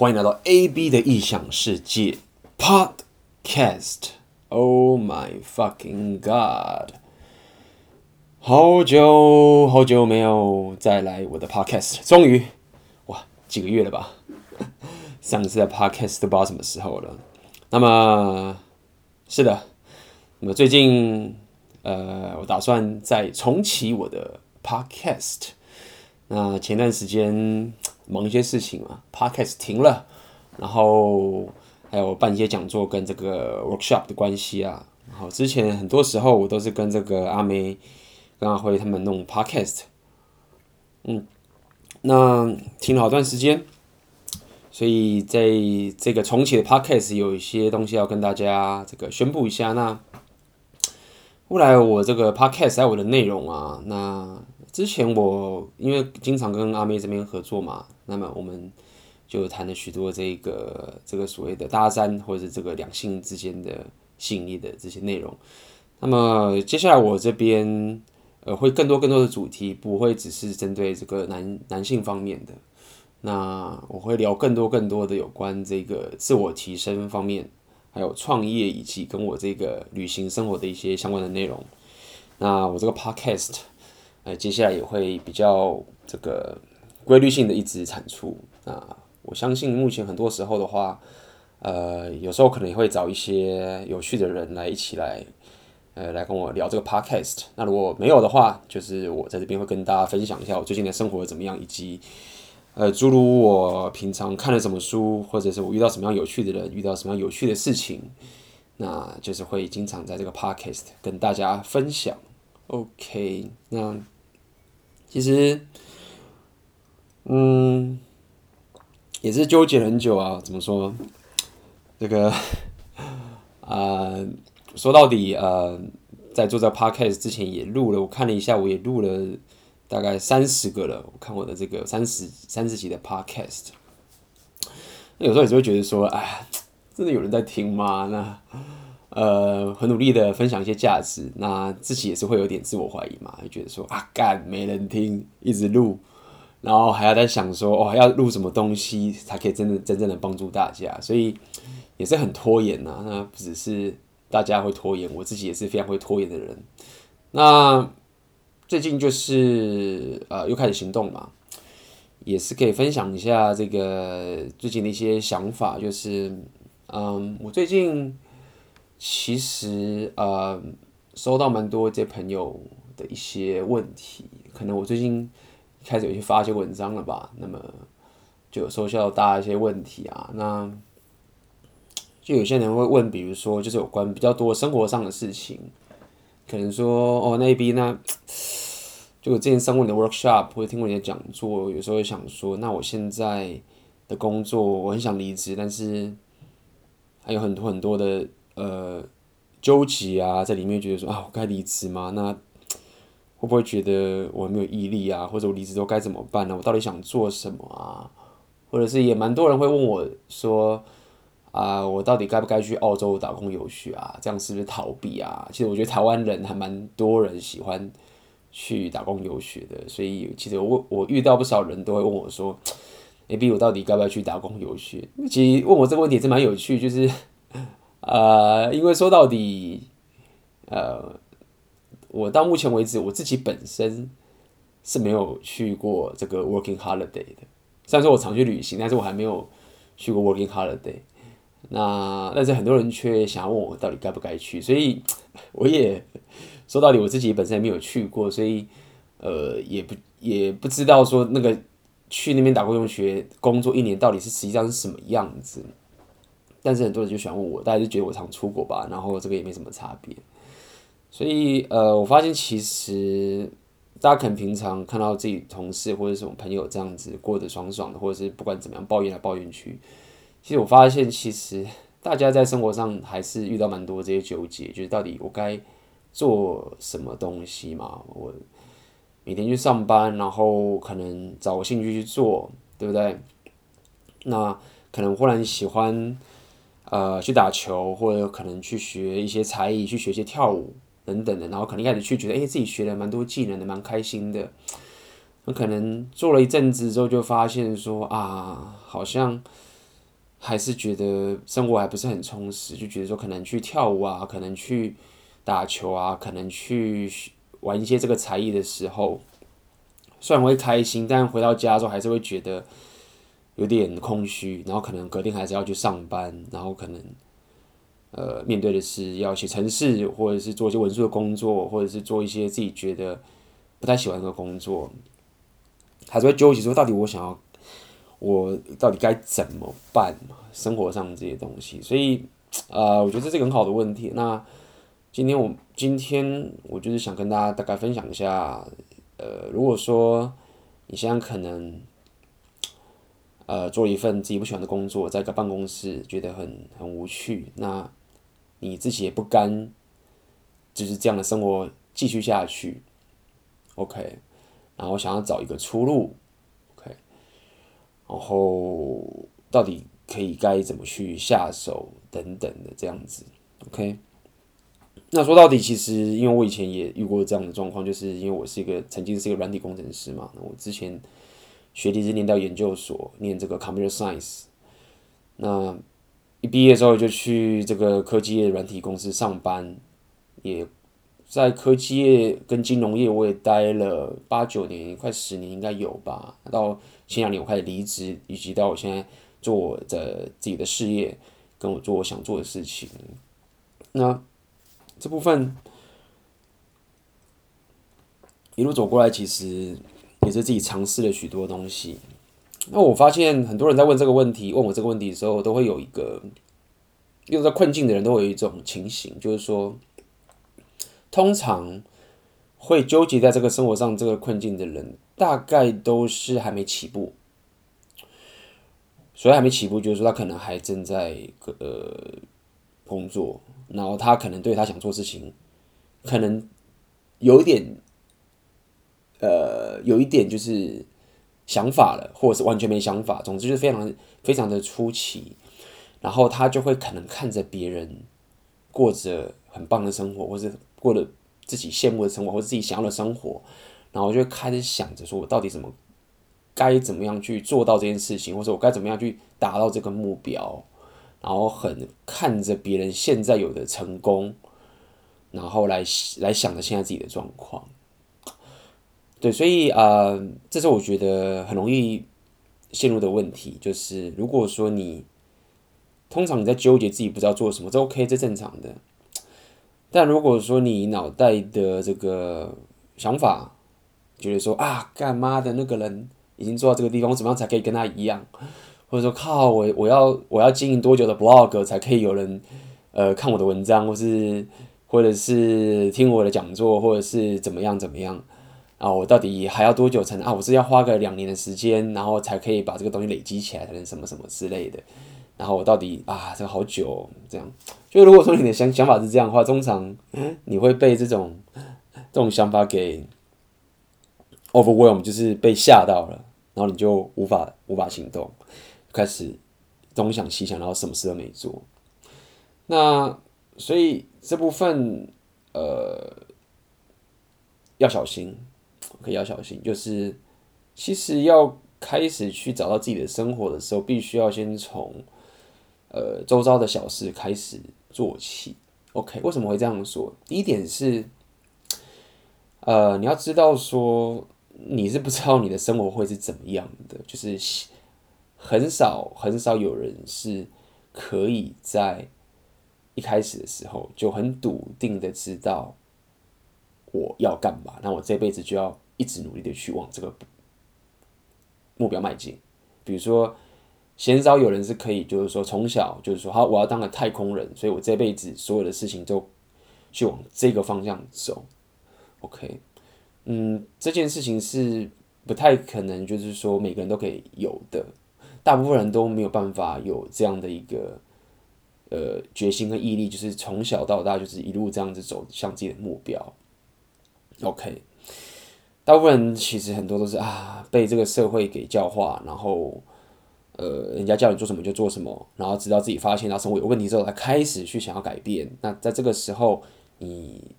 欢迎来到 AB 的异想世界 Podcast。Oh my fucking god！好久好久没有再来我的 Podcast，终于哇几个月了吧？上次的 Podcast 都不知道什么时候了。那么是的，那么最近呃，我打算再重启我的 Podcast。那前段时间。忙一些事情嘛，Podcast 停了，然后还有办一些讲座跟这个 workshop 的关系啊。然后之前很多时候我都是跟这个阿梅、跟阿辉他们弄 Podcast，嗯，那停了好段时间，所以在这个重启的 Podcast 有一些东西要跟大家这个宣布一下。那后来我这个 Podcast 还有我的内容啊，那。之前我因为经常跟阿妹这边合作嘛，那么我们就谈了许多这个这个所谓的搭讪或者是这个两性之间的吸引力的这些内容。那么接下来我这边呃会更多更多的主题，不会只是针对这个男男性方面的。那我会聊更多更多的有关这个自我提升方面，还有创业以及跟我这个旅行生活的一些相关的内容。那我这个 podcast。呃，接下来也会比较这个规律性的一直产出啊。我相信目前很多时候的话，呃，有时候可能也会找一些有趣的人来一起来，呃，来跟我聊这个 podcast。那如果没有的话，就是我在这边会跟大家分享一下我最近的生活怎么样，以及呃，诸如我平常看了什么书，或者是我遇到什么样有趣的人，遇到什么样有趣的事情，那就是会经常在这个 podcast 跟大家分享。OK，那其实，嗯，也是纠结很久啊。怎么说？这个，啊、呃，说到底，呃，在做这个 Podcast 之前也录了，我看了一下，我也录了大概三十个了。我看我的这个三十三十集的 Podcast，那有时候也就会觉得说，哎，真的有人在听吗？那。呃，很努力的分享一些价值，那自己也是会有点自我怀疑嘛，就觉得说啊，干没人听，一直录，然后还要在想说，哦，要录什么东西才可以真的真正的帮助大家，所以也是很拖延呐。那不只是大家会拖延，我自己也是非常会拖延的人。那最近就是呃，又开始行动嘛，也是可以分享一下这个最近的一些想法，就是嗯，我最近。其实呃，收到蛮多这朋友的一些问题，可能我最近开始有些发一些文章了吧，那么就有收到大家一些问题啊，那就有些人会问，比如说就是有关比较多生活上的事情，可能说哦那边呢，就我之前上过你的 workshop 或者听过你的讲座，有时候会想说，那我现在的工作我很想离职，但是还有很多很多的。呃，纠结啊，在里面觉得说啊，我该离职吗？那会不会觉得我没有毅力啊？或者我离职之后该怎么办呢？我到底想做什么啊？或者是也蛮多人会问我说啊，我到底该不该去澳洲打工游学啊？这样是不是逃避啊？其实我觉得台湾人还蛮多人喜欢去打工游学的，所以其实我我遇到不少人都会问我说，哎，B 我到底该不该去打工游学？其实问我这个问题也是蛮有趣，就是。呃，因为说到底，呃，我到目前为止，我自己本身是没有去过这个 working holiday 的。虽然说我常去旅行，但是我还没有去过 working holiday。那但是很多人却想问我到底该不该去，所以我也说到底，我自己本身也没有去过，所以呃，也不也不知道说那个去那边打工游学工作一年到底是实际上是什么样子。但是很多人就喜欢问我，大家就觉得我常出国吧，然后这个也没什么差别。所以呃，我发现其实大家可能平常看到自己同事或者什么朋友这样子过得爽爽的，或者是不管怎么样抱怨来抱怨去，其实我发现其实 大家在生活上还是遇到蛮多这些纠结，就是到底我该做什么东西嘛？我每天去上班，然后可能找个兴趣去做，对不对？那可能忽然喜欢。呃，去打球，或者可能去学一些才艺，去学一些跳舞等等的，然后可能一开始去觉得，哎，自己学了蛮多技能的，蛮开心的。那可能做了一阵子之后，就发现说啊，好像还是觉得生活还不是很充实，就觉得说可能去跳舞啊，可能去打球啊，可能去玩一些这个才艺的时候，虽然会开心，但回到家之后还是会觉得有点空虚，然后可能隔天还是要去上班，然后可能呃面对的是要写程式，或者是做一些文书的工作，或者是做一些自己觉得不太喜欢的工作，还是会纠结说到底我想要。我到底该怎么办？生活上这些东西，所以，呃，我觉得这是个很好的问题。那今天我今天我就是想跟大家大概分享一下，呃，如果说你现在可能，呃，做一份自己不喜欢的工作，在一个办公室觉得很很无趣，那你自己也不甘，就是这样的生活继续下去，OK，然后想要找一个出路，OK，。然后到底可以该怎么去下手等等的这样子，OK？那说到底，其实因为我以前也遇过这样的状况，就是因为我是一个曾经是一个软体工程师嘛，我之前学历是念到研究所，念这个 Computer Science，那一毕业之后就去这个科技业软体公司上班，也在科技业跟金融业我也待了八九年，快十年应该有吧，到。前两年我开始离职，以及到我现在做我的自己的事业，跟我做我想做的事情。那这部分一路走过来，其实也是自己尝试了许多东西。那我发现很多人在问这个问题，问我这个问题的时候，都会有一个，遇到困境的人都会有一种情形，就是说，通常会纠结在这个生活上这个困境的人。大概都是还没起步，所以还没起步，就是说他可能还正在呃工作，然后他可能对他想做事情，可能有一点呃有一点就是想法了，或者是完全没想法，总之就是非常非常的出奇，然后他就会可能看着别人过着很棒的生活，或是过了自己羡慕的生活，或者自己想要的生活。然后就开始想着说，我到底怎么该怎么样去做到这件事情，或者我该怎么样去达到这个目标。然后很看着别人现在有的成功，然后来来想着现在自己的状况。对，所以啊、呃，这是我觉得很容易陷入的问题，就是如果说你通常你在纠结自己不知道做什么，这 OK，这正常的。但如果说你脑袋的这个想法，觉得说啊，干妈的那个人已经做到这个地方，我怎么样才可以跟他一样？或者说靠我，我要我要经营多久的 blog 才可以有人呃看我的文章，或是或者是听我的讲座，或者是怎么样怎么样啊？我到底还要多久才能啊？我是要花个两年的时间，然后才可以把这个东西累积起来，才能什么什么之类的。然后我到底啊，这个好久，这样。就如果说你的想想法是这样的话，通常你会被这种这种想法给。Overwhelm 就是被吓到了，然后你就无法无法行动，开始东想西想，然后什么事都没做。那所以这部分呃要小心，可以要小心。就是其实要开始去找到自己的生活的时候，必须要先从呃周遭的小事开始做起。OK，为什么会这样说？第一点是呃你要知道说。你是不知道你的生活会是怎么样的，就是很少很少有人是可以在一开始的时候就很笃定的知道我要干嘛，那我这辈子就要一直努力的去往这个目标迈进。比如说，鲜少有人是可以，就是说从小就是说，好，我要当个太空人，所以我这辈子所有的事情都去往这个方向走。OK。嗯，这件事情是不太可能，就是说每个人都可以有的，大部分人都没有办法有这样的一个呃决心和毅力，就是从小到大就是一路这样子走向自己的目标。OK，大部分人其实很多都是啊被这个社会给教化，然后呃人家叫你做什么就做什么，然后直到自己发现到生活有问题之后，才开始去想要改变。那在这个时候，你。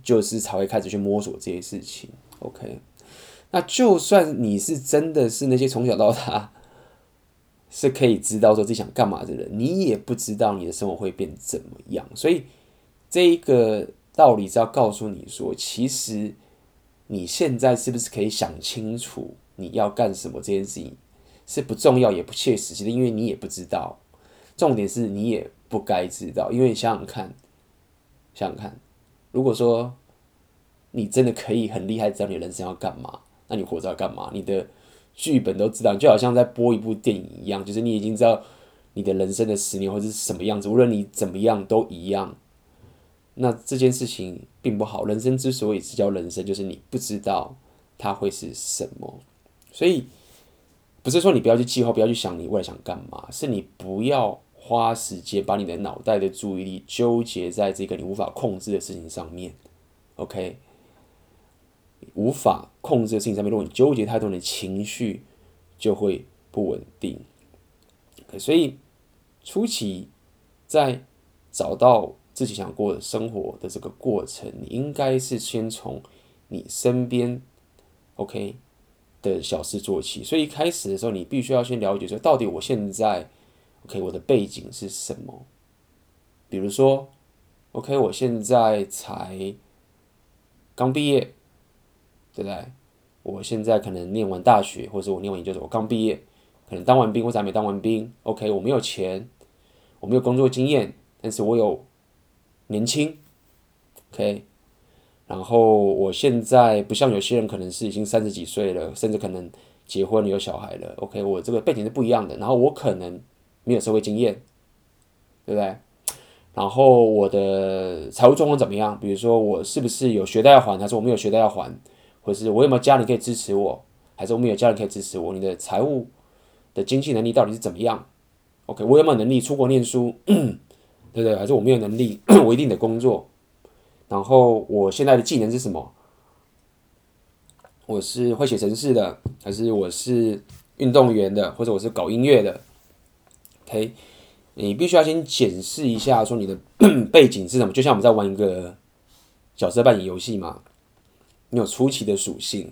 就是才会开始去摸索这些事情，OK。那就算你是真的是那些从小到大 是可以知道说自己想干嘛的人，你也不知道你的生活会变怎么样。所以这一个道理是要告诉你说，其实你现在是不是可以想清楚你要干什么这件事情是不重要也不切实际的，因为你也不知道。重点是你也不该知道，因为你想想看，想想看，如果说你真的可以很厉害，知道你人生要干嘛，那你活着要干嘛？你的剧本都知道，就好像在播一部电影一样，就是你已经知道你的人生的十年会是什么样子，无论你怎么样都一样。那这件事情并不好。人生之所以是叫人生，就是你不知道它会是什么。所以不是说你不要去计划，不要去想你未来想干嘛，是你不要花时间把你的脑袋的注意力纠结在这个你无法控制的事情上面。OK。无法控制的事情上面，如果你纠结太多，你的情绪就会不稳定。所以初期在找到自己想过的生活的这个过程，你应该是先从你身边 OK 的小事做起。所以一开始的时候，你必须要先了解说，到底我现在 OK 我的背景是什么？比如说 OK 我现在才刚毕业。对不对？我现在可能念完大学，或者我念完研究所，我刚毕业，可能当完兵或者还没当完兵。OK，我没有钱，我没有工作经验，但是我有年轻。OK，然后我现在不像有些人可能是已经三十几岁了，甚至可能结婚有小孩了。OK，我这个背景是不一样的。然后我可能没有社会经验，对不对？然后我的财务状况怎么样？比如说我是不是有学贷要还，还是我没有学贷要还？或是我有没有家人可以支持我，还是我没有家人可以支持我？你的财务的经济能力到底是怎么样？OK，我有没有能力出国念书？对对？还是我没有能力，我一定得工作。然后我现在的技能是什么？我是会写程式的，还是我是运动员的，或者我是搞音乐的？OK，你必须要先检视一下，说你的 背景是什么？就像我们在玩一个角色扮演游戏嘛。你有初期的属性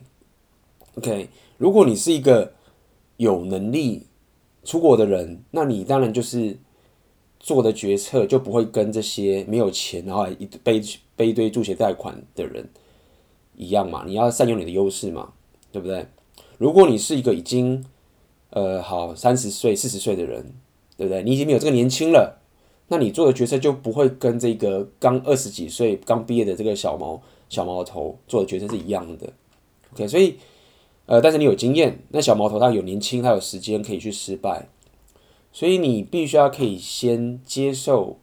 ，OK。如果你是一个有能力出国的人，那你当然就是做的决策就不会跟这些没有钱然后一背背一堆助学贷款的人一样嘛。你要善用你的优势嘛，对不对？如果你是一个已经呃好三十岁四十岁的人，对不对？你已经没有这个年轻了，那你做的决策就不会跟这个刚二十几岁刚毕业的这个小毛。小毛头做的决策是一样的，OK，所以，呃，但是你有经验，那小毛头他有年轻，他有时间可以去失败，所以你必须要可以先接受，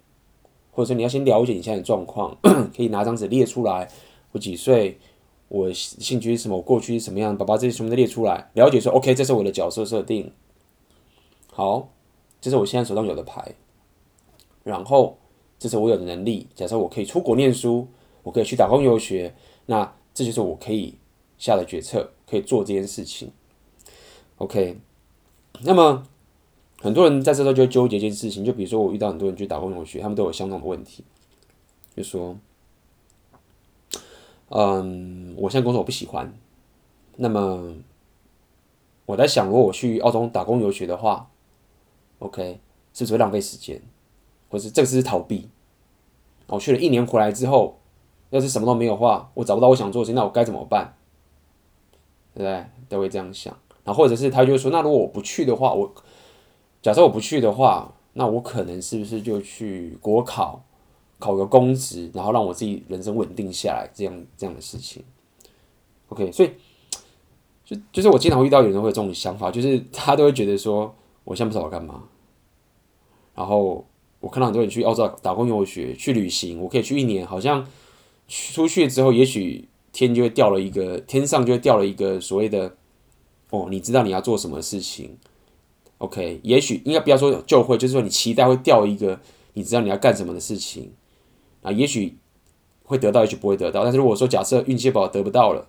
或者说你要先了解你现在的状况，可以拿张纸列出来，我几岁，我兴趣是什么，我过去是什么样，把把这些全部都列出来，了解说，OK，这是我的角色设定，好，这是我现在手上有的牌，然后这是我有的能力，假设我可以出国念书。我可以去打工游学，那这就是我可以下的决策，可以做这件事情。OK，那么很多人在这时候就会纠结一件事情，就比如说我遇到很多人去打工游学，他们都有相同的问题，就说，嗯，我现在工作我不喜欢，那么我在想，如果我去澳洲打工游学的话，OK，是不是会浪费时间，或是这个是逃避？我去了一年回来之后。要是什么都没有的话，我找不到我想做的事情，那我该怎么办？对不对？都会这样想。然后或者是他就说，那如果我不去的话，我假设我不去的话，那我可能是不是就去国考，考个公职，然后让我自己人生稳定下来，这样这样的事情。OK，所以就就是我经常会遇到有人会有这种想法，就是他都会觉得说，我现在不知道干嘛。然后我看到很多人去澳洲打工游学、去旅行，我可以去一年，好像。出去之后，也许天就会掉了一个，天上就会掉了一个所谓的哦，你知道你要做什么事情，OK？也许应该不要说就会，就是说你期待会掉一个，你知道你要干什么的事情啊，也许会得到，也许不会得到。但是如果说假设运气不好得不到了，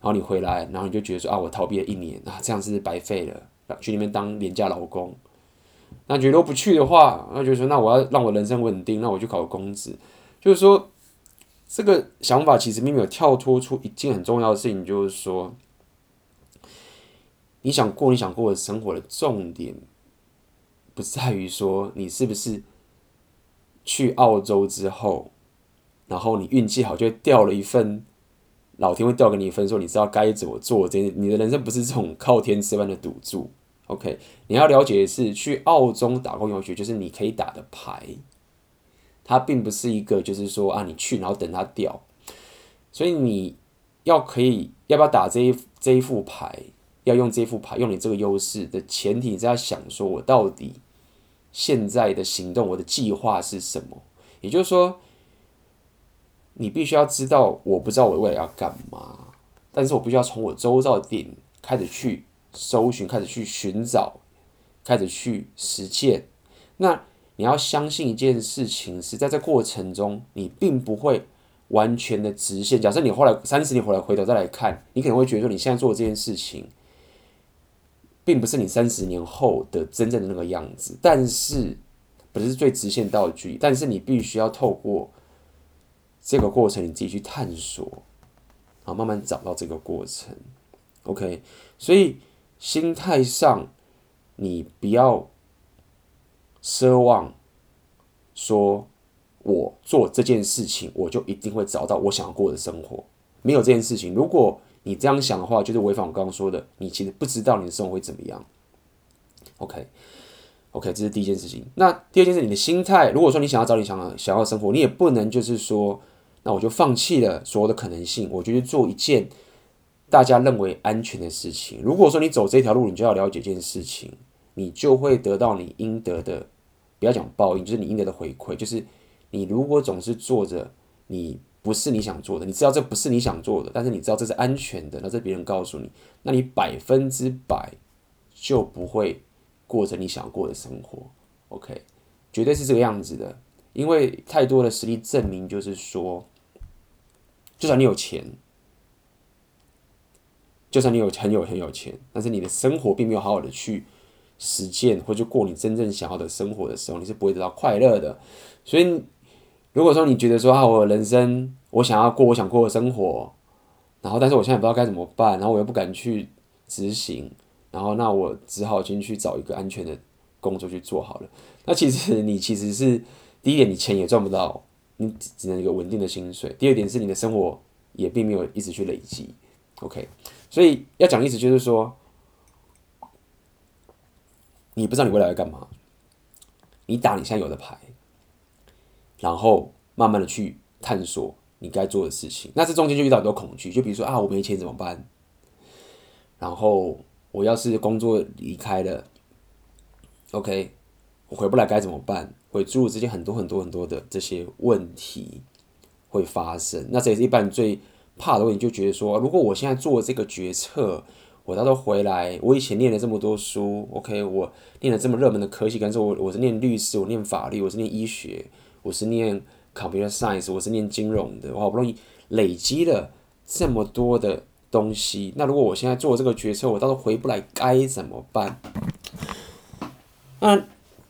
然后你回来，然后你就觉得说啊，我逃避了一年啊，这样是白费了，去那边当廉价劳工。那觉得不去的话，那就是说那我要让我人生稳定，那我去考个公职，就是说。这个想法其实并没有跳脱出一件很重要的事情，就是说，你想过你想过的生活的重点，不在于说你是不是去澳洲之后，然后你运气好就掉了一份，老天会掉给你一份，说你知道该怎么做。这你的人生不是这种靠天吃饭的赌注。OK，你要了解的是，去澳洲打工游学就是你可以打的牌，它并不是一个就是说啊，你去然后等它掉。所以你要可以要不要打这一这一副牌，要用这副牌，用你这个优势的前提，是要想说我到底现在的行动，我的计划是什么？也就是说，你必须要知道，我不知道我未来要干嘛，但是我必须要从我周遭的点开始去搜寻，开始去寻找，开始去实践。那你要相信一件事情，是在这过程中，你并不会。完全的直线。假设你后来三十年回来回头再来看，你可能会觉得说你现在做这件事情，并不是你三十年后的真正的那个样子。但是不是最直线道具，但是你必须要透过这个过程，你自己去探索，啊，慢慢找到这个过程。OK，所以心态上，你不要奢望说。我做这件事情，我就一定会找到我想要过的生活。没有这件事情，如果你这样想的话，就是违反我刚刚说的，你其实不知道你的生活会怎么样。OK，OK，这是第一件事情。那第二件事，你的心态，如果说你想要找你想要想要的生活，你也不能就是说，那我就放弃了所有的可能性，我就去做一件大家认为安全的事情。如果说你走这条路，你就要了解这件事情，你就会得到你应得的，不要讲报应，就是你应得的回馈，就是。你如果总是做着你不是你想做的，你知道这不是你想做的，但是你知道这是安全的，那这别人告诉你，那你百分之百就不会过着你想过的生活。OK，绝对是这个样子的，因为太多的实力证明，就是说，就算你有钱，就算你有很有很有钱，但是你的生活并没有好好的去实践或者过你真正想要的生活的时候，你是不会得到快乐的。所以。如果说你觉得说啊，我人生我想要过我想过的生活，然后但是我现在不知道该怎么办，然后我又不敢去执行，然后那我只好先去找一个安全的工作去做好了。那其实 你其实是第一点，你钱也赚不到，你只能有稳定的薪水。第二点是你的生活也并没有一直去累积。OK，所以要讲的意思就是说，你不知道你未来要干嘛，你打你现在有的牌。然后慢慢的去探索你该做的事情，那这中间就遇到很多恐惧，就比如说啊，我没钱怎么办？然后我要是工作离开了，OK，我回不来该怎么办？会诸如之间很多很多很多的这些问题会发生。那这也是一般最怕的问题，就觉得说，如果我现在做这个决策，我到时候回来，我以前念了这么多书，OK，我念了这么热门的科系，但是我我是念律师，我念法律，我是念医学。我是念 computer science，我是念金融的，我好不容易累积了这么多的东西，那如果我现在做这个决策，我到时候回不来该怎么办？那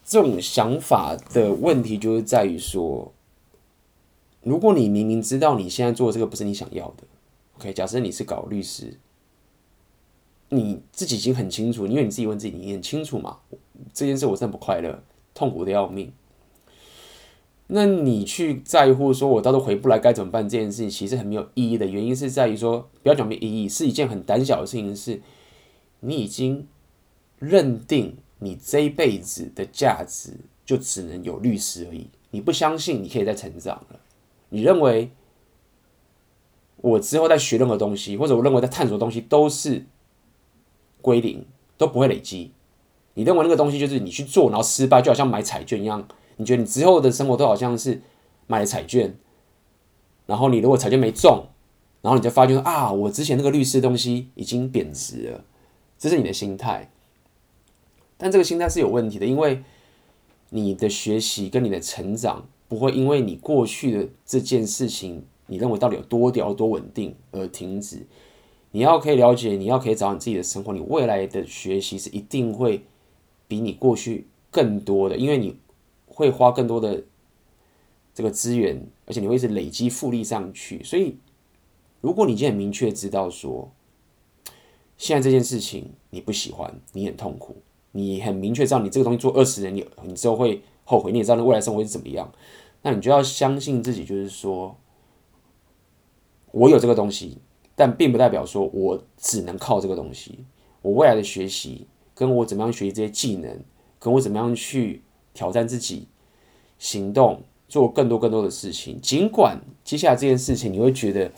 这种想法的问题就是在于说，如果你明明知道你现在做的这个不是你想要的，OK，假设你是搞律师，你自己已经很清楚，因为你自己问自己，你很清楚嘛，这件事我真的不快乐，痛苦的要命。那你去在乎说，我到时候回不来该怎么办？这件事情其实很没有意义的原因是在于说，不要讲没意义，是一件很胆小的事情。是，你已经认定你这一辈子的价值就只能有律师而已，你不相信你可以再成长了。你认为我之后再学任何东西，或者我认为在探索的东西都是归零，都不会累积。你认为那个东西就是你去做，然后失败，就好像买彩券一样。你觉得你之后的生活都好像是买了彩券，然后你如果彩券没中，然后你就发觉啊，我之前那个律师的东西已经贬值了，这是你的心态。但这个心态是有问题的，因为你的学习跟你的成长不会因为你过去的这件事情，你认为到底有多屌多稳定而停止。你要可以了解，你要可以找你自己的生活，你未来的学习是一定会比你过去更多的，因为你。会花更多的这个资源，而且你会一直累积复利上去。所以，如果你已经很明确知道说，现在这件事情你不喜欢，你很痛苦，你很明确知道你这个东西做二十年，你你之后会后悔，你也知道未来生活是怎么样，那你就要相信自己，就是说，我有这个东西，但并不代表说我只能靠这个东西。我未来的学习，跟我怎么样学习这些技能，跟我怎么样去挑战自己，行动，做更多更多的事情。尽管接下来这件事情你会觉得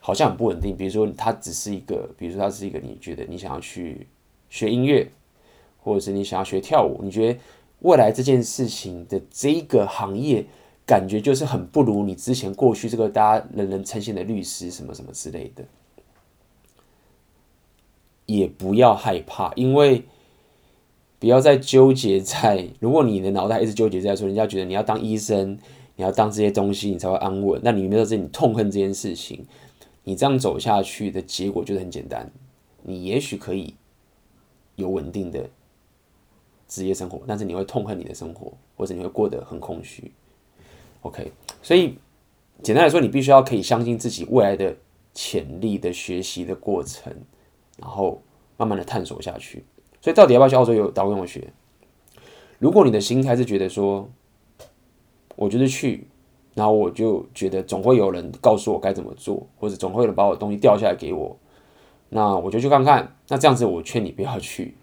好像很不稳定，比如说它只是一个，比如说它是一个，你觉得你想要去学音乐。或者是你想要学跳舞，你觉得未来这件事情的这个行业，感觉就是很不如你之前过去这个大家人人称羡的律师什么什么之类的，也不要害怕，因为不要再纠结在，如果你的脑袋一直纠结在说，人家觉得你要当医生，你要当这些东西，你才会安稳，那你没有在你痛恨这件事情，你这样走下去的结果就是很简单，你也许可以有稳定的。职业生活，但是你会痛恨你的生活，或者你会过得很空虚。OK，所以简单来说，你必须要可以相信自己未来的潜力的学习的过程，然后慢慢的探索下去。所以到底要不要去澳洲有打工游学？如果你的心态是觉得说，我就是去，然后我就觉得总会有人告诉我该怎么做，或者总会有人把我东西掉下来给我，那我就去看看。那这样子，我劝你不要去。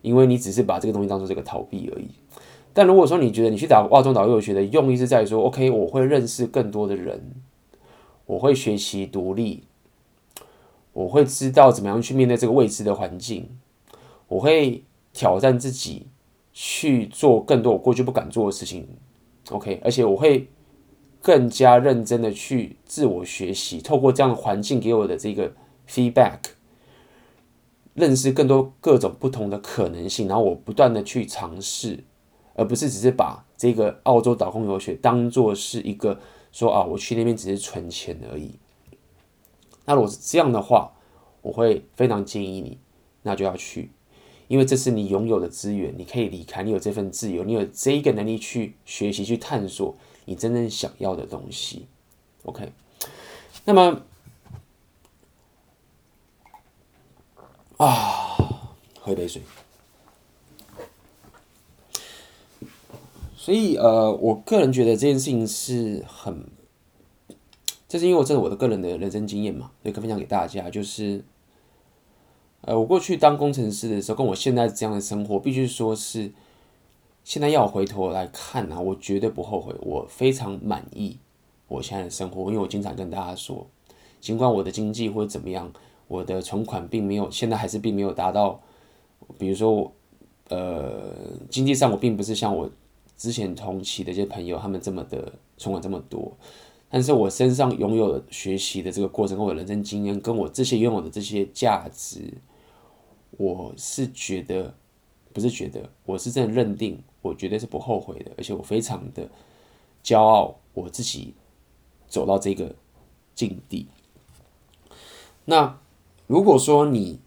因为你只是把这个东西当做这个逃避而已。但如果说你觉得你去打澳洲导游学的用意是在于说，OK，我会认识更多的人，我会学习独立，我会知道怎么样去面对这个未知的环境，我会挑战自己去做更多我过去不敢做的事情，OK，而且我会更加认真的去自我学习，透过这样的环境给我的这个 feedback。认识更多各种不同的可能性，然后我不断的去尝试，而不是只是把这个澳洲打工游学当做是一个说啊，我去那边只是存钱而已。那如果是这样的话，我会非常建议你，那就要去，因为这是你拥有的资源，你可以离开，你有这份自由，你有这一个能力去学习、去探索你真正想要的东西。OK，那么。啊，喝一杯水。所以呃，我个人觉得这件事情是很，这是因为我这是我的个人的人生经验嘛，所以可以分享给大家。就是呃，我过去当工程师的时候，跟我现在这样的生活，必须说是现在要我回头来看啊，我绝对不后悔，我非常满意我现在的生活，因为我经常跟大家说，尽管我的经济或者怎么样。我的存款并没有，现在还是并没有达到，比如说，呃，经济上我并不是像我之前同期的一些朋友他们这么的存款这么多，但是我身上拥有的学习的这个过程，跟我人生经验，跟我这些拥有的这些价值，我是觉得，不是觉得，我是真的认定，我绝对是不后悔的，而且我非常的骄傲，我自己走到这个境地，那。如果说你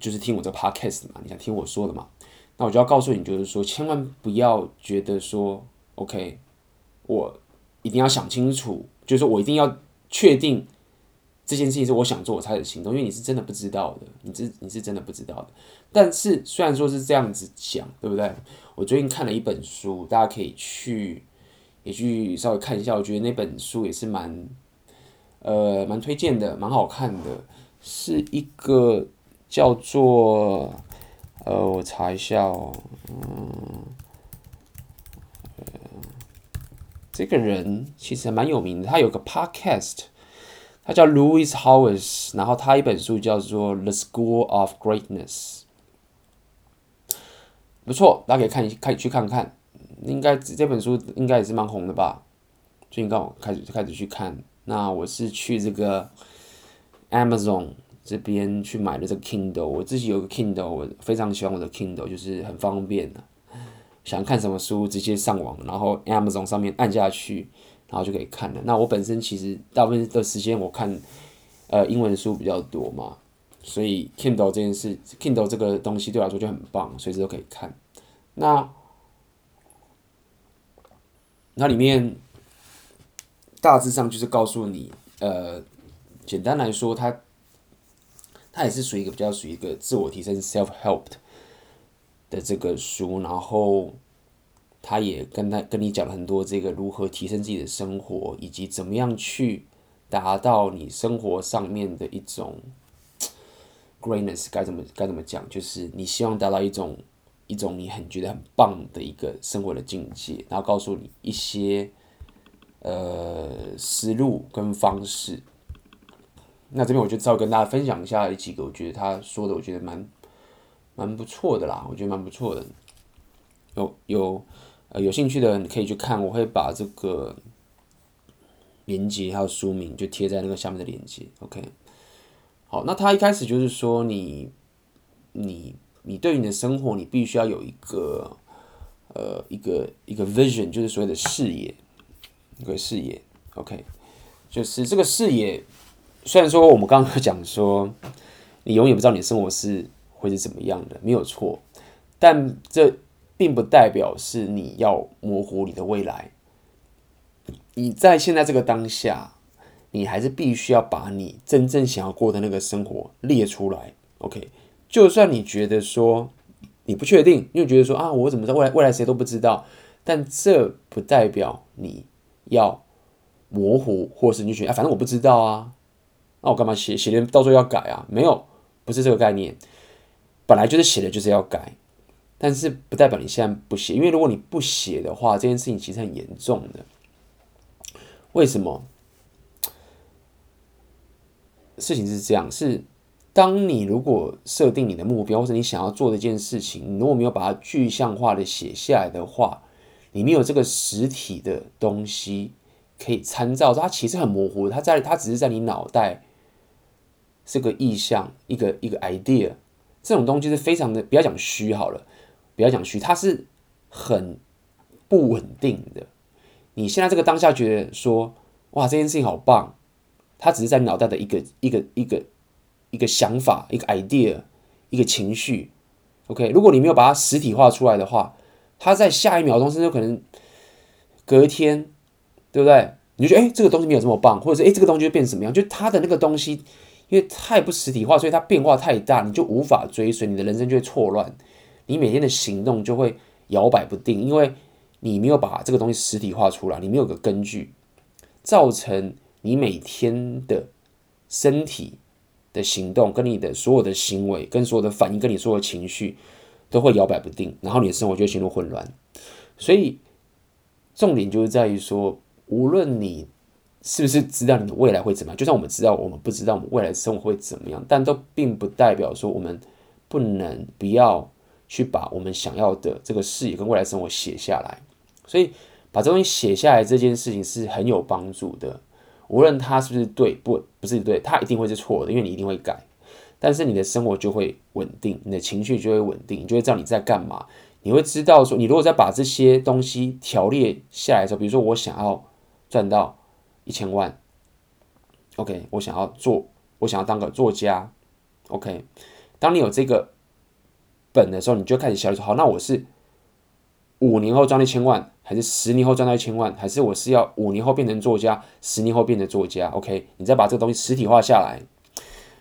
就是听我这 podcast 嘛，你想听我说的嘛，那我就要告诉你，就是说，千万 不要觉得说，OK，我一定要想清楚，就是我一定要确定这件事情是我想做我才有行动，因为你是真的不知道的，你是你是真的不知道的。但是虽然说是这样子讲，对不对？我最近看了一本书，大家可以去也去稍微看一下，我觉得那本书也是蛮。呃，蛮推荐的，蛮好看的，是一个叫做呃，我查一下哦，嗯，呃，这个人其实蛮有名的，他有个 podcast，他叫 Louis Howes，然后他一本书叫做《The School of Greatness》，不错，大家可以看一看去看看，应该这本书应该也是蛮红的吧，最近刚好开始开始去看。那我是去这个 Amazon 这边去买的这个 Kindle，我自己有个 Kindle，我非常喜欢我的 Kindle，就是很方便。的，想看什么书直接上网，然后 Amazon 上面按下去，然后就可以看了。那我本身其实大部分的时间我看呃英文书比较多嘛，所以 Kindle 这件事，Kindle 这个东西对我来说就很棒，随时都可以看。那那里面。大致上就是告诉你，呃，简单来说，它它也是属于一个比较属于一个自我提升 self help 的的这个书，然后他也跟他跟你讲了很多这个如何提升自己的生活，以及怎么样去达到你生活上面的一种 greatness，该怎么该怎么讲，就是你希望达到一种一种你很觉得很棒的一个生活的境界，然后告诉你一些呃思路跟方式。那这边我就稍微跟大家分享一下几个，我觉得他说的，我觉得蛮蛮不错的啦，我觉得蛮不错的。有有呃有兴趣的人可以去看，我会把这个连接还有书名就贴在那个下面的链接。OK，好，那他一开始就是说你你你对你的生活，你必须要有一个呃一个一个 vision，就是所谓的视野，一个视野。OK，就是这个视野。虽然说我们刚刚讲说，你永远不知道你的生活是会是怎么样的，没有错，但这并不代表是你要模糊你的未来。你在现在这个当下，你还是必须要把你真正想要过的那个生活列出来。OK，就算你觉得说你不确定，因为觉得说啊，我怎么知道未来未来谁都不知道，但这不代表你要模糊，或是你就觉啊，反正我不知道啊。那我干嘛写写的到时候要改啊？没有，不是这个概念。本来就是写的就是要改，但是不代表你现在不写，因为如果你不写的话，这件事情其实很严重的。为什么？事情是这样，是当你如果设定你的目标，或者你想要做的一件事情，你如果没有把它具象化的写下来的话，你没有这个实体的东西可以参照，它其实很模糊，它在它只是在你脑袋。是个意象，一个一个 idea，这种东西是非常的，不要讲虚好了，不要讲虚，它是很不稳定的。你现在这个当下觉得说，哇，这件事情好棒，它只是在脑袋的一个一个一个一个想法，一个 idea，一个情绪。OK，如果你没有把它实体化出来的话，它在下一秒钟甚至可能隔天，对不对？你就觉得哎，这个东西没有这么棒，或者是哎，这个东西会变什么样？就它的那个东西。因为太不实体化，所以它变化太大，你就无法追随，你的人生就会错乱，你每天的行动就会摇摆不定，因为你没有把这个东西实体化出来，你没有个根据，造成你每天的身体的行动跟你的所有的行为、跟所有的反应、跟你所有的情绪都会摇摆不定，然后你的生活就会陷入混乱。所以重点就是在于说，无论你。是不是知道你的未来会怎么样？就算我们知道，我们不知道我们未来的生活会怎么样，但都并不代表说我们不能不要去把我们想要的这个视野跟未来生活写下来。所以把这东西写下来这件事情是很有帮助的。无论它是不是对，不不是对，它一定会是错的，因为你一定会改。但是你的生活就会稳定，你的情绪就会稳定，你就会知道你在干嘛。你会知道说，你如果再把这些东西条列下来的时候，比如说我想要赚到。一千万，OK，我想要做，我想要当个作家，OK。当你有这个本的时候，你就开始想说，好，那我是五年后赚一千万，还是十年后赚到一千万，还是我是要五年后变成作家，十年后变成作家，OK。你再把这个东西实体化下来，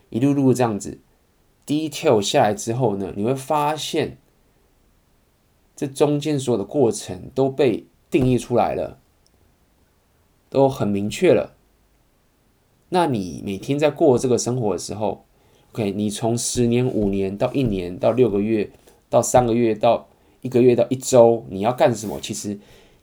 一路路这样子 detail 下来之后呢，你会发现这中间所有的过程都被定义出来了。都很明确了。那你每天在过这个生活的时候，OK，你从十年、五年到一年到六个月到三个月到一个月到一周，你要干什么？其实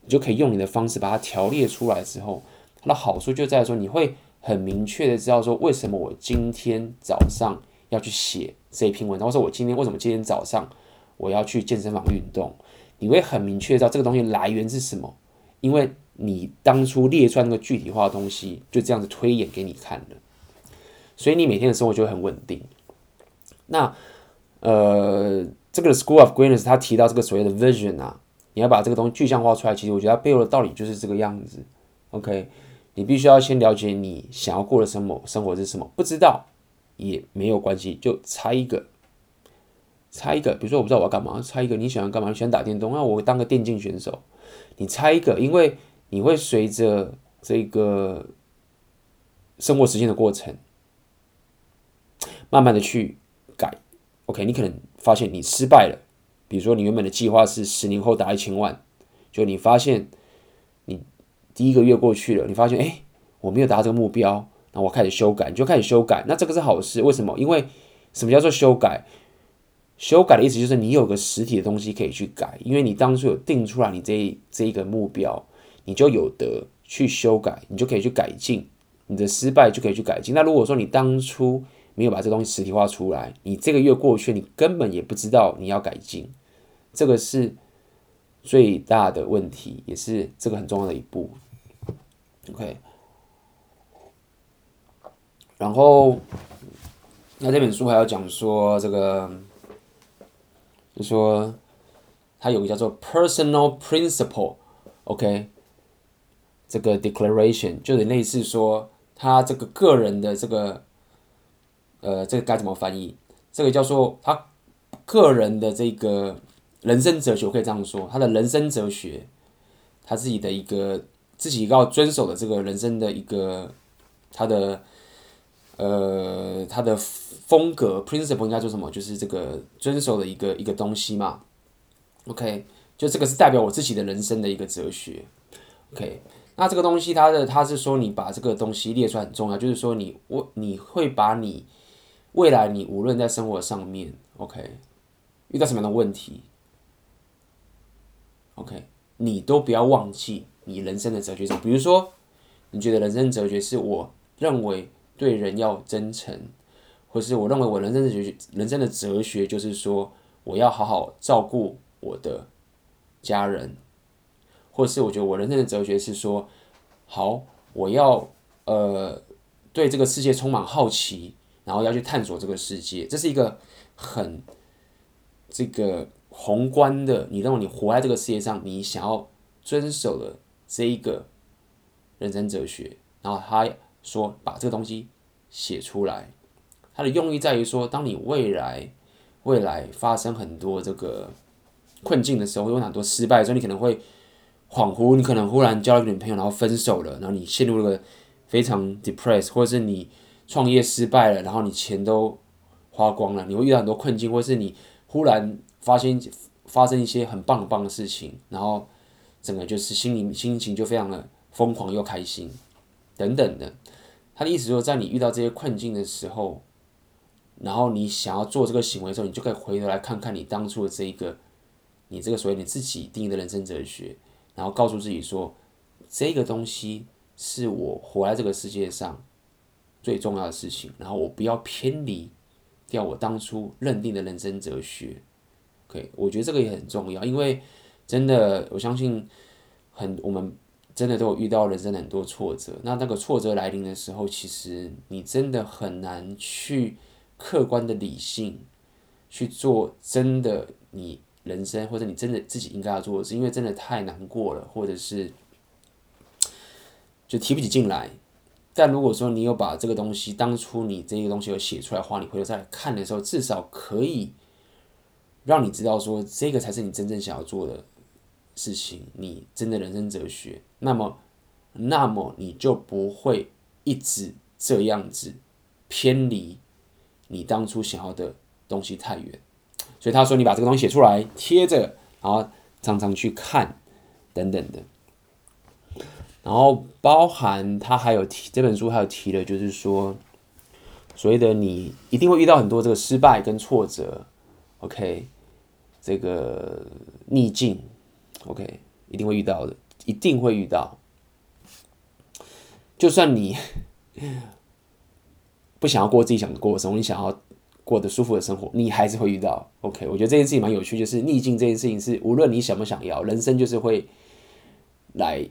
你就可以用你的方式把它条列出来之后，它的好处就在于说，你会很明确的知道说，为什么我今天早上要去写这一篇文章，或者我今天为什么今天早上我要去健身房运动，你会很明确知道这个东西来源是什么，因为。你当初列出来那个具体化的东西，就这样子推演给你看的，所以你每天的生活就会很稳定。那呃，这个 School of Greatness 他提到这个所谓的 vision 啊，你要把这个东西具象化出来，其实我觉得它背后的道理就是这个样子。OK，你必须要先了解你想要过的生活，生活是什么，不知道也没有关系，就猜一个，猜一个。比如说我不知道我要干嘛，猜一个。你喜欢干嘛？你喜欢打电动，那我当个电竞选手。你猜一个，因为。你会随着这个生活实践的过程，慢慢的去改。OK，你可能发现你失败了，比如说你原本的计划是十年后达一千万，就你发现你第一个月过去了，你发现哎，我没有达到这个目标，那我开始修改，你就开始修改，那这个是好事，为什么？因为什么叫做修改？修改的意思就是你有个实体的东西可以去改，因为你当初有定出来你这这一个目标，你就有得去修改，你就可以去改进，你的失败就可以去改进。那如果说你当初没有把这东西实体化出来，你这个月过去，你根本也不知道你要改进，这个是最大的问题，也是这个很重要的一步。OK，然后那这本书还要讲说这个。就说，它有个叫做 personal principle，OK，这个 declaration 就是类似说，他这个个人的这个，呃，这个该怎么翻译？这个叫做他个人的这个人生哲学，我可以这样说，他的人生哲学，他自己的一个自己要遵守的这个人生的一个他的。呃，他的风格 principle 应该做什么？就是这个遵守的一个一个东西嘛。OK，就这个是代表我自己的人生的一个哲学。OK，那这个东西，它的它是说，你把这个东西列出来很重要，就是说你我你会把你未来你无论在生活上面，OK，遇到什么样的问题，OK，你都不要忘记你人生的哲学是什么。比如说，你觉得人生哲学是我认为。对人要真诚，或是我认为我人生的哲学，人生的哲学就是说，我要好好照顾我的家人，或是我觉得我人生的哲学是说，好，我要呃对这个世界充满好奇，然后要去探索这个世界，这是一个很这个宏观的，你认为你活在这个世界上，你想要遵守的这一个人生哲学，然后他。说把这个东西写出来，它的用意在于说，当你未来未来发生很多这个困境的时候，有很多失败的时候，你可能会恍惚，你可能忽然交了一个女朋友，然后分手了，然后你陷入了非常 depressed，或者是你创业失败了，然后你钱都花光了，你会遇到很多困境，或者是你忽然发现发生一些很棒很棒的事情，然后整个就是心里心情就非常的疯狂又开心。等等的，他的意思说，在你遇到这些困境的时候，然后你想要做这个行为的时候，你就可以回头来看看你当初的这一个，你这个所谓你自己定义的人生哲学，然后告诉自己说，这个东西是我活在这个世界上最重要的事情，然后我不要偏离掉我当初认定的人生哲学。OK，我觉得这个也很重要，因为真的，我相信很我们。真的都有遇到人生很多挫折，那那个挫折来临的时候，其实你真的很难去客观的理性去做真的你人生或者你真的自己应该要做的事，因为真的太难过了，或者是就提不起劲来。但如果说你有把这个东西当初你这个东西有写出来的话，你回头再来看的时候，至少可以让你知道说这个才是你真正想要做的。事情，你真的人生哲学，那么，那么你就不会一直这样子偏离你当初想要的东西太远。所以他说，你把这个东西写出来贴着，然后常常去看，等等的。然后包含他还有提这本书还有提的，就是说，所谓的你一定会遇到很多这个失败跟挫折，OK，这个逆境。OK，一定会遇到的，一定会遇到。就算你 不想要过自己想过的生活，你想要过得舒服的生活，你还是会遇到。OK，我觉得这件事情蛮有趣，就是逆境这件事情是无论你想不想要，人生就是会来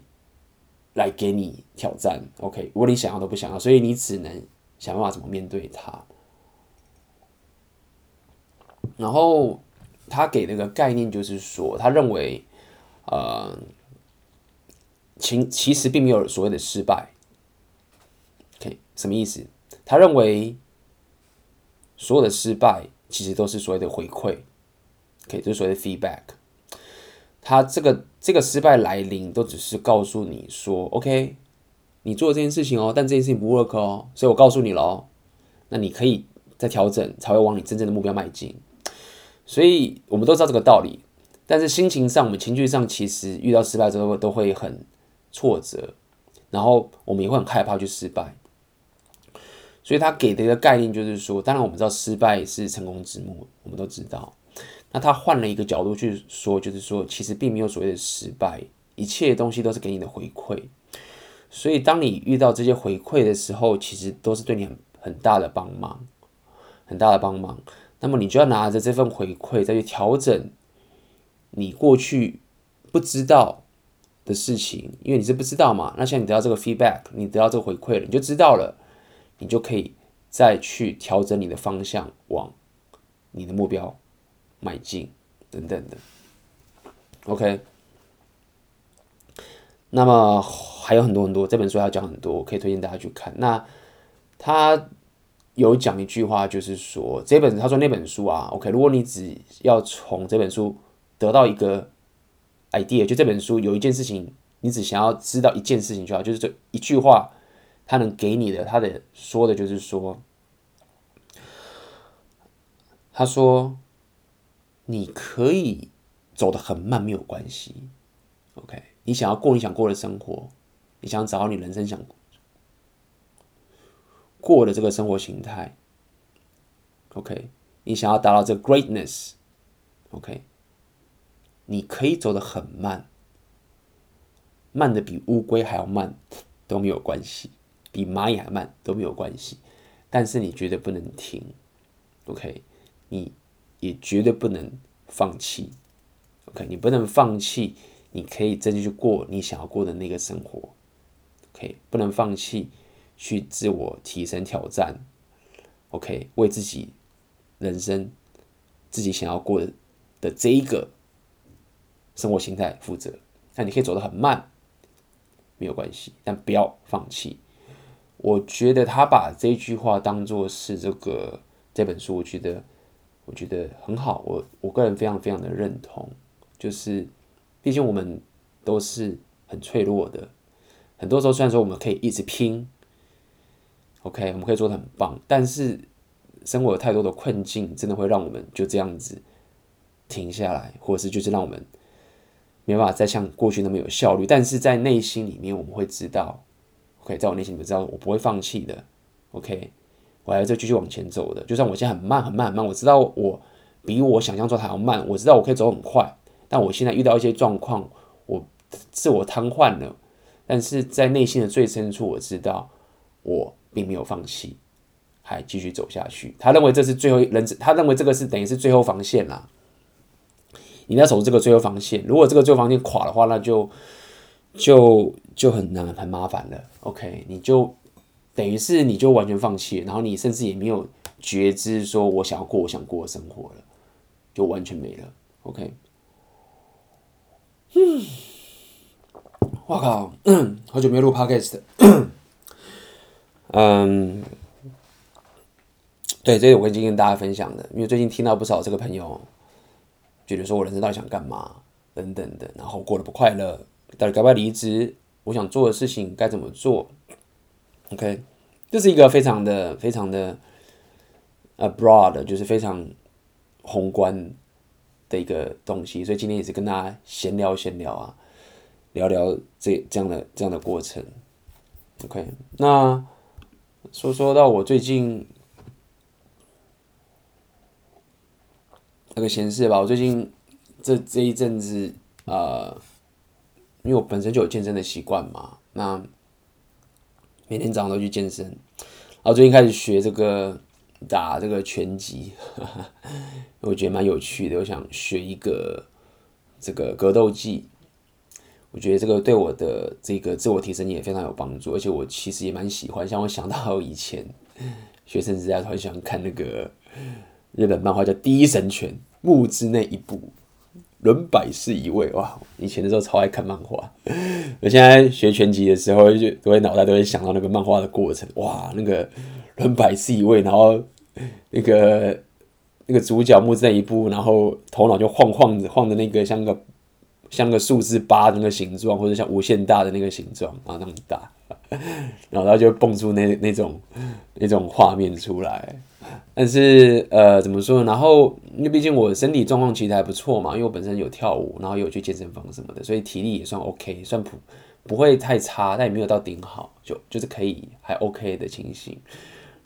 来给你挑战。OK，无论你想要都不想要，所以你只能想办法怎么面对它。然后他给那个概念就是说，他认为。呃，其其实并没有所谓的失败。OK，什么意思？他认为所有的失败其实都是所谓的回馈。OK，就是所谓的 feedback。他这个这个失败来临，都只是告诉你说，OK，你做这件事情哦，但这件事情不 work 哦，所以我告诉你了哦，那你可以再调整，才会往你真正的目标迈进。所以我们都知道这个道理，但是心情上，我们情绪上，其实遇到失败之后都会很挫折，然后我们也会很害怕去失败。所以他给的一个概念就是说，当然我们知道失败是成功之母，我们都知道。那他换了一个角度去说，就是说，其实并没有所谓的失败，一切东西都是给你的回馈。所以当你遇到这些回馈的时候，其实都是对你很很大的帮忙，很大的帮忙。那么你就要拿着这份回馈再去调整你过去不知道的事情，因为你是不知道嘛。那现在你得到这个 feedback，你得到这个回馈了，你就知道了。你就可以再去调整你的方向，往你的目标迈进，等等的。OK，那么还有很多很多，这本书要讲很多，我可以推荐大家去看。那他有讲一句话，就是说这本他说那本书啊，OK，如果你只要从这本书得到一个 idea，就这本书有一件事情，你只想要知道一件事情就好，就是这一句话。他能给你的，他的说的就是说，他说你可以走得很慢，没有关系。OK，你想要过你想过的生活，你想找到你人生想过的这个生活形态。OK，你想要达到这个 greatness。OK，你可以走得很慢，慢的比乌龟还要慢都没有关系。比蚂蚁还慢都没有关系，但是你绝对不能停，OK？你也绝对不能放弃，OK？你不能放弃，你可以真的去过你想要过的那个生活，OK？不能放弃去自我提升挑战，OK？为自己人生自己想要过的的这一个生活形态负责。那你可以走得很慢，没有关系，但不要放弃。我觉得他把这句话当做是这个这本书，我觉得我觉得很好，我我个人非常非常的认同。就是，毕竟我们都是很脆弱的，很多时候虽然说我们可以一直拼，OK，我们可以做的很棒，但是生活有太多的困境，真的会让我们就这样子停下来，或者是就是让我们没办法再像过去那么有效率。但是在内心里面，我们会知道。OK，在我内心，你知道我不会放弃的。OK，我还在继续往前走的。就算我现在很慢、很慢、很慢，我知道我比我想象中还要慢。我知道我可以走很快，但我现在遇到一些状况，我自我瘫痪了。但是在内心的最深处，我知道我并没有放弃，还继续走下去。他认为这是最后人，他认为这个是等于是最后防线啦。你要守这个最后防线，如果这个最后防线垮的话，那就。就就很难很麻烦了，OK，你就等于是你就完全放弃，然后你甚至也没有觉知说我想要过我想过的生活了，就完全没了，OK。嗯，我靠，好久没有录 Podcast，嗯，对，这是我今天跟大家分享的，因为最近听到不少这个朋友觉得说我人生到底想干嘛等等的，然后过得不快乐。到底该不该离职？我想做的事情该怎么做？OK，这是一个非常的、非常的呃 broad，就是非常宏观的一个东西。所以今天也是跟大家闲聊、闲聊啊，聊聊这这样的这样的过程。OK，那说说到我最近那个闲事吧，我最近这这一阵子啊。因为我本身就有健身的习惯嘛，那每天早上都去健身，然后最近开始学这个打这个拳击，我觉得蛮有趣的。我想学一个这个格斗技，我觉得这个对我的这个自我提升也非常有帮助，而且我其实也蛮喜欢。像我想到以前学生时代，很喜欢看那个日本漫画叫《第一神拳》，木之内一部。轮百是一位哇！以前的时候超爱看漫画，我 现在学拳击的时候，就都会脑袋都会想到那个漫画的过程。哇，那个轮百是一位，然后那个那个主角木在一步，然后头脑就晃晃着晃的那个像个像个数字八那个形状，或者像无限大的那个形状，啊那么大，然后他就蹦出那那种那种画面出来。但是呃，怎么说呢？然后因为毕竟我身体状况其实还不错嘛，因为我本身有跳舞，然后有去健身房什么的，所以体力也算 OK，算普不会太差，但也没有到顶好，就就是可以还 OK 的情形。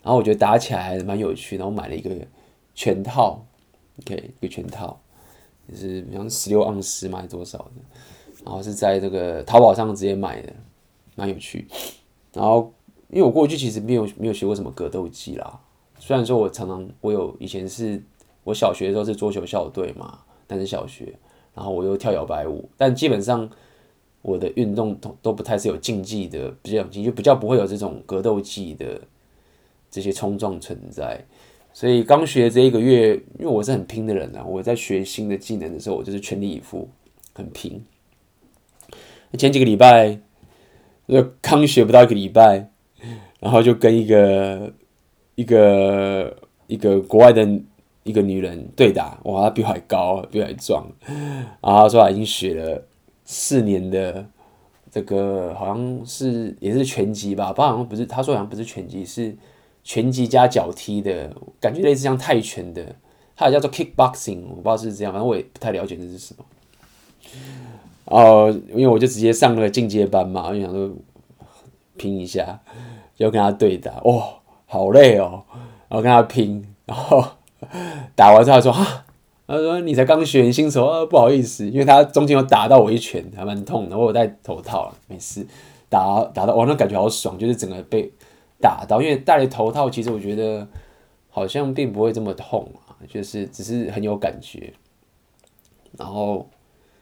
然后我觉得打起来还蛮有趣，然后买了一个全套，OK，一个全套。就是比方十六盎司买多少的，然后是在这个淘宝上直接买的，蛮有趣。然后因为我过去其实没有没有学过什么格斗技啦，虽然说我常常我有以前是我小学的时候是桌球校队嘛，但是小学，然后我又跳摇摆舞，但基本上我的运动都都不太是有竞技的，比较就比较不会有这种格斗技的这些冲撞存在。所以刚学这一个月，因为我是很拼的人啊，我在学新的技能的时候，我就是全力以赴，很拼。前几个礼拜，就刚学不到一个礼拜，然后就跟一个一个一个国外的一个女人对打，哇，她比我还高，比我还壮，然后她说她已经学了四年的这个，好像是也是拳击吧，不好像不是，她说好像不是拳击，是。拳击加脚踢的感觉类似像泰拳的，它也叫做 kickboxing，我不知道是，这样，反正我也不太了解这是什么。哦，因为我就直接上了进阶班嘛，我就想说拼一下，就跟他对打，哇、哦，好累哦，然后跟他拼，然后打完之后他说啊，他说你才刚学新手啊，不好意思，因为他中间有打到我一拳，还蛮痛的，我有戴头套，没事，打打到哇，那感觉好爽，就是整个被。打到，因为戴了头套，其实我觉得好像并不会这么痛啊，就是只是很有感觉。然后，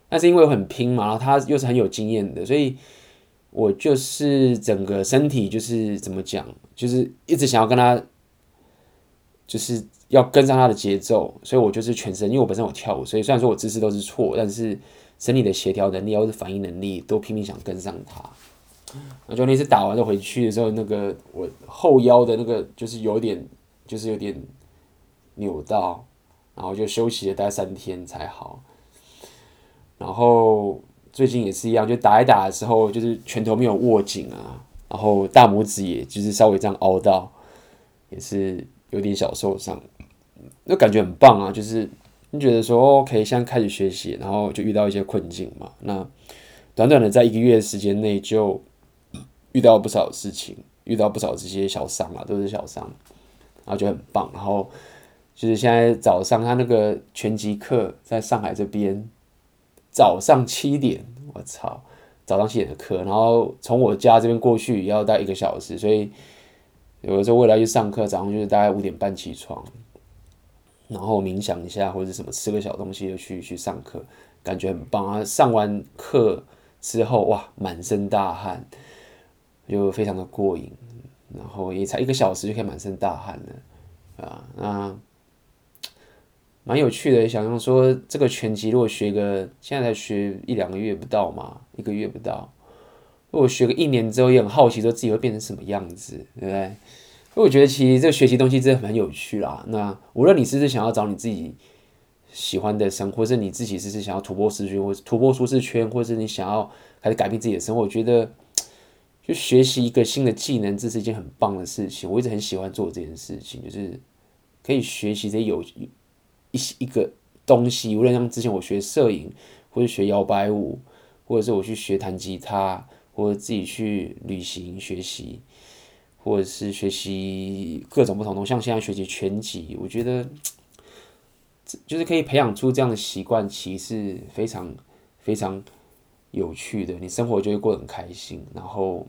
但是因为我很拼嘛，然后他又是很有经验的，所以我就是整个身体就是怎么讲，就是一直想要跟他，就是要跟上他的节奏，所以我就是全身，因为我本身有跳舞，所以虽然说我姿势都是错，但是身体的协调能力或者反应能力都拼命想跟上他。那就那次打完了回去的时候，那个我后腰的那个就是有点，就是有点扭到，然后就休息了大概三天才好。然后最近也是一样，就打一打的时候，就是拳头没有握紧啊，然后大拇指也就是稍微这样凹到，也是有点小受伤。那感觉很棒啊，就是你觉得说 OK，现在开始学习，然后就遇到一些困境嘛。那短短的在一个月的时间内就。遇到不少事情，遇到不少这些小伤啊，都是小伤，然后就很棒。然后就是现在早上他那个拳击课在上海这边，早上七点，我操，早上七点的课，然后从我家这边过去也要待一个小时，所以有的时候为了去上课，早上就是大概五点半起床，然后冥想一下或者什么，吃个小东西就去去上课，感觉很棒啊！上完课之后，哇，满身大汗。就非常的过瘾，然后也才一个小时就可以满身大汗了，啊，那蛮有趣的。想象说这个拳击，如果学个现在才学一两个月不到嘛，一个月不到，如果学个一年之后，也很好奇说自己会变成什么样子，对不对？因为我觉得其实这个学习东西真的很有趣啦。那无论你是不是想要找你自己喜欢的生活，或是你自己是不是想要突破舒适圈，或突破舒适圈，或是你想要开始改变自己的生活，我觉得。就学习一个新的技能，这是一件很棒的事情。我一直很喜欢做这件事情，就是可以学习这些有一一个东西。无论像之前我学摄影，或者学摇摆舞，或者是我去学弹吉他，或者自己去旅行学习，或者是学习各种不同的，像现在学习拳击，我觉得就是可以培养出这样的习惯，其实是非常非常。有趣的，你生活就会过得很开心，然后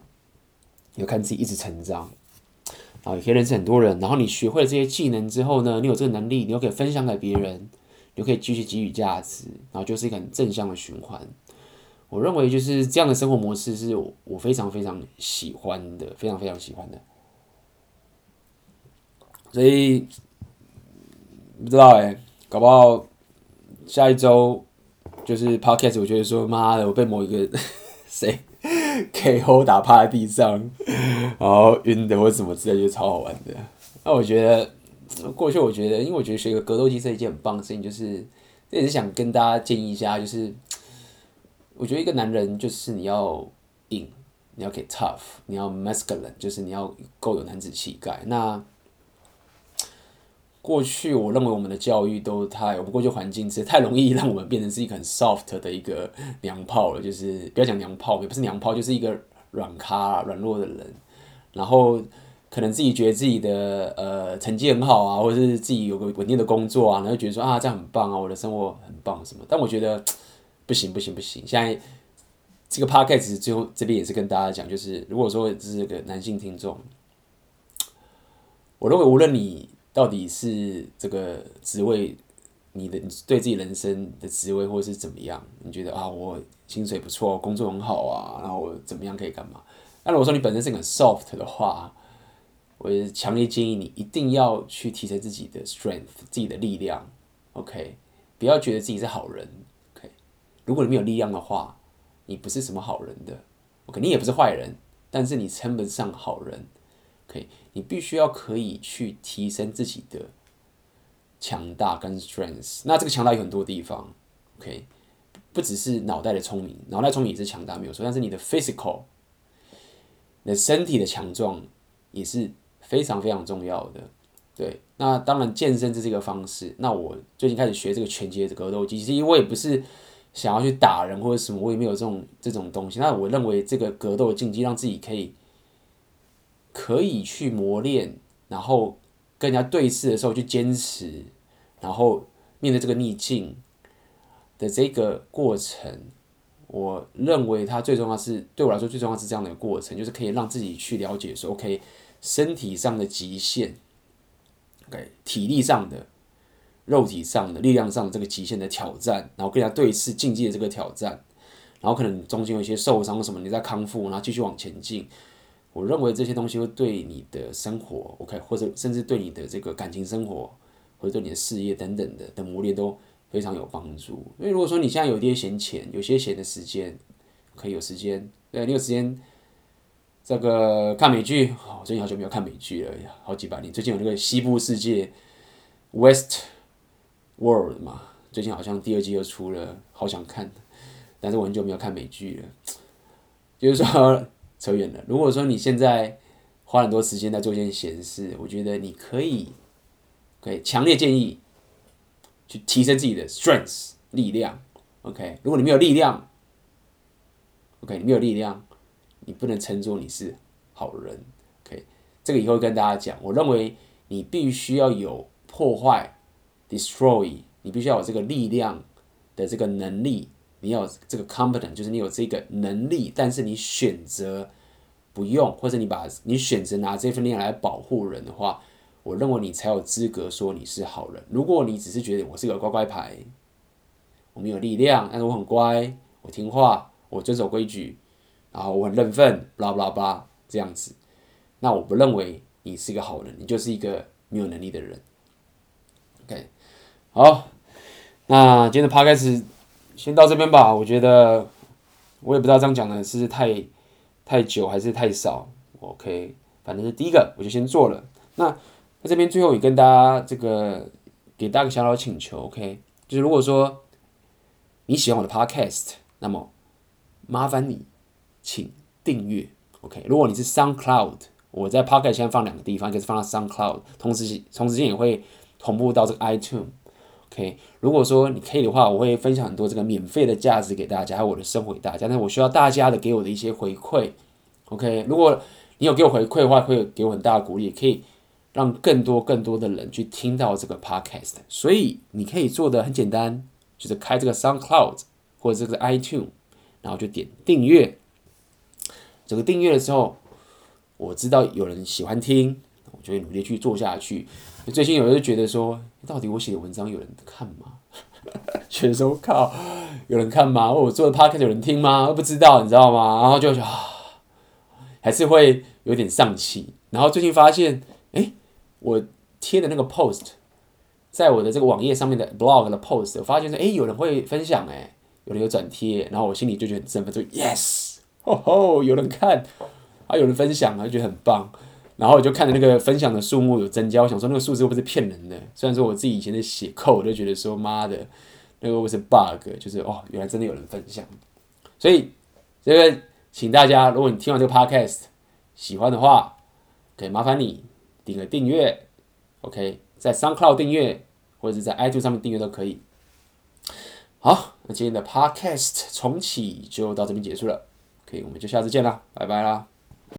有看自己一直成长，啊也可以认识很多人，然后你学会了这些技能之后呢，你有这个能力，你又可以分享给别人，你又可以继续给予价值，然后就是一个很正向的循环。我认为就是这样的生活模式是我我非常非常喜欢的，非常非常喜欢的。所以不知道哎、搞不好下一周。就是 podcast，我觉得说妈的，我被某一个 谁 KO 打趴在地上，然后晕的或什么之类，就超好玩的。那我觉得过去，我觉得，因为我觉得学个格斗技是一件很棒的事情，就是这也是想跟大家建议一下，就是我觉得一个男人就是你要硬，你要给 tough，你要 masculine，就是你要够有男子气概。那过去我认为我们的教育都太，我们过去环境是太容易让我们变成是一个很 soft 的一个娘炮了，就是不要讲娘炮，也不是娘炮，就是一个软咖、软弱的人。然后可能自己觉得自己的呃成绩很好啊，或者是自己有个稳定的工作啊，然后觉得说啊这样很棒啊，我的生活很棒什么。但我觉得。不行不行不行！现在这个 podcast 最后这边也是跟大家讲，就是如果说这是个男性听众，我认为无论你到底是这个职位，你的你对自己人生的职位或者是怎么样，你觉得啊我薪水不错，工作很好啊，然后我怎么样可以干嘛？那如果说你本身是很 soft 的话，我也强烈建议你一定要去提升自己的 strength，自己的力量。OK，不要觉得自己是好人。OK，如果你没有力量的话，你不是什么好人的，OK，你也不是坏人，但是你称不上好人你必须要可以去提升自己的强大跟 strength。那这个强大有很多地方，OK，不只是脑袋的聪明，脑袋聪明也是强大没有错，但是你的 physical，你的身体的强壮也是非常非常重要的。对，那当然健身这是一个方式。那我最近开始学这个拳击的格斗技，其实我也不是。想要去打人或者什么，我也没有这种这种东西。那我认为这个格斗竞技让自己可以可以去磨练，然后跟人家对视的时候去坚持，然后面对这个逆境的这个过程，我认为它最重要是对我来说最重要是这样的一个过程，就是可以让自己去了解说，OK，身体上的极限，OK，体力上的。肉体上的力量上的这个极限的挑战，然后跟人家对视竞技的这个挑战，然后可能中间有一些受伤什么，你在康复，然后继续往前进。我认为这些东西会对你的生活，OK，或者甚至对你的这个感情生活，或者对你的事业等等的的磨练都非常有帮助。因为如果说你现在有点闲钱，有些闲的时间，可以有时间，对，你有时间这个看美剧，哦，最近好久没有看美剧了，好几百年。最近有那个西部世界，West。World 嘛，最近好像第二季又出了，好想看，但是我很久没有看美剧了。就是说扯远了。如果说你现在花很多时间在做一件闲事，我觉得你可以，可以强烈建议去提升自己的 strength 力量。OK，如果你没有力量，OK，你没有力量，你不能称作你是好人。OK，这个以后跟大家讲。我认为你必须要有破坏。Destroy，你必须要有这个力量的这个能力，你要这个 competent，就是你有这个能力，但是你选择不用，或者你把你选择拿这份力量来保护人的话，我认为你才有资格说你是好人。如果你只是觉得我是个乖乖牌，我没有力量，但是我很乖，我听话，我遵守规矩，然后我很认份，blah blah blah 这样子，那我不认为你是一个好人，你就是一个没有能力的人。OK。好，那今天的 podcast 先到这边吧。我觉得我也不知道这样讲的是太太久还是太少。OK，反正是第一个我就先做了。那在这边最后也跟大家这个给大家个小小请求，OK，就是如果说你喜欢我的 podcast，那么麻烦你请订阅。OK，如果你是 SoundCloud，我在 podcast 先放两个地方，一个是放到 SoundCloud，同时同时间也会同步到这个 iTunes。OK，如果说你可以的话，我会分享很多这个免费的价值给大家，还有我的生活给大家。但我需要大家的给我的一些回馈。OK，如果你有给我回馈的话，会给我很大的鼓励，也可以让更多更多的人去听到这个 Podcast。所以你可以做的很简单，就是开这个 SoundCloud 或者这个 iTune，然后就点订阅。这个订阅的时候，我知道有人喜欢听，就会努力去做下去。最近有人就觉得说，到底我写的文章有人看吗？觉得说靠，有人看吗？我做的 podcast 有人听吗？不知道，你知道吗？然后就啊，还是会有点丧气。然后最近发现，哎，我贴的那个 post，在我的这个网页上面的 blog 的 post，我发现说，哎，有人会分享，哎，有人有转贴，然后我心里就觉得很振奋，就 yes，哦吼，有人看，啊，有人分享，就觉得很棒。然后我就看着那个分享的数目有增加，我想说那个数字会不是骗人的？虽然说我自己以前的写扣我就觉得说妈的，那个会不会是 bug，就是哦，原来真的有人分享。所以这个，请大家，如果你听完这个 podcast 喜欢的话，可以麻烦你点个订阅，OK，在 SoundCloud 订阅或者是在 iTune 上面订阅都可以。好，那今天的 podcast 重启就到这边结束了，可以，我们就下次见啦，拜拜啦。